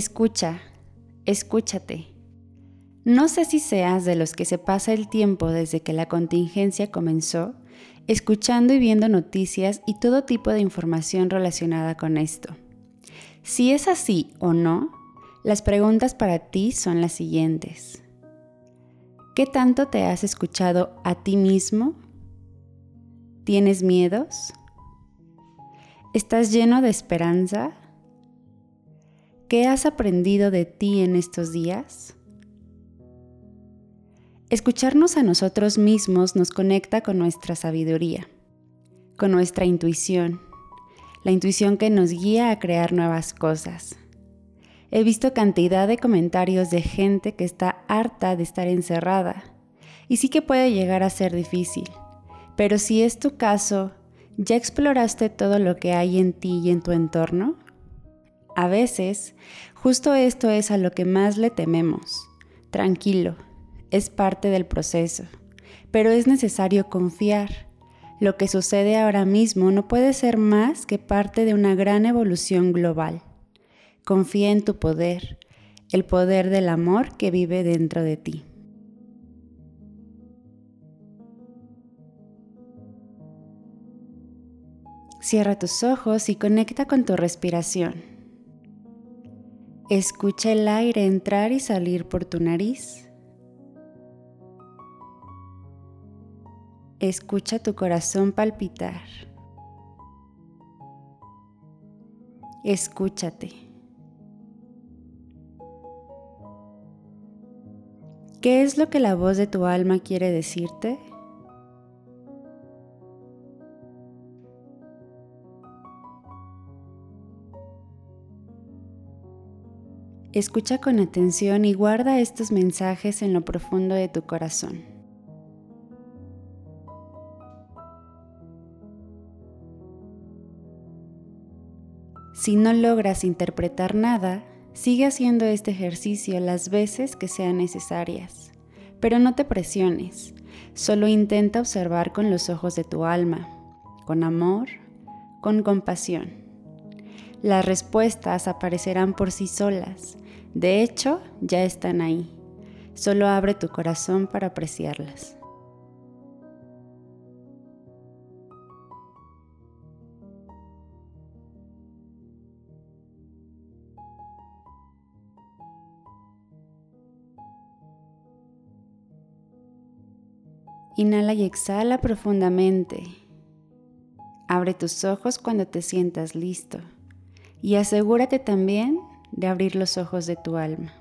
Escucha, escúchate. No sé si seas de los que se pasa el tiempo desde que la contingencia comenzó, escuchando y viendo noticias y todo tipo de información relacionada con esto. Si es así o no, las preguntas para ti son las siguientes. ¿Qué tanto te has escuchado a ti mismo? ¿Tienes miedos? ¿Estás lleno de esperanza? ¿Qué has aprendido de ti en estos días? Escucharnos a nosotros mismos nos conecta con nuestra sabiduría, con nuestra intuición, la intuición que nos guía a crear nuevas cosas. He visto cantidad de comentarios de gente que está harta de estar encerrada y sí que puede llegar a ser difícil, pero si es tu caso, ¿ya exploraste todo lo que hay en ti y en tu entorno? A veces, justo esto es a lo que más le tememos. Tranquilo, es parte del proceso, pero es necesario confiar. Lo que sucede ahora mismo no puede ser más que parte de una gran evolución global. Confía en tu poder, el poder del amor que vive dentro de ti. Cierra tus ojos y conecta con tu respiración. Escucha el aire entrar y salir por tu nariz. Escucha tu corazón palpitar. Escúchate. ¿Qué es lo que la voz de tu alma quiere decirte? Escucha con atención y guarda estos mensajes en lo profundo de tu corazón. Si no logras interpretar nada, sigue haciendo este ejercicio las veces que sean necesarias, pero no te presiones, solo intenta observar con los ojos de tu alma, con amor, con compasión. Las respuestas aparecerán por sí solas de hecho, ya están ahí. Solo abre tu corazón para apreciarlas. Inhala y exhala profundamente. Abre tus ojos cuando te sientas listo y asegúrate también de abrir los ojos de tu alma.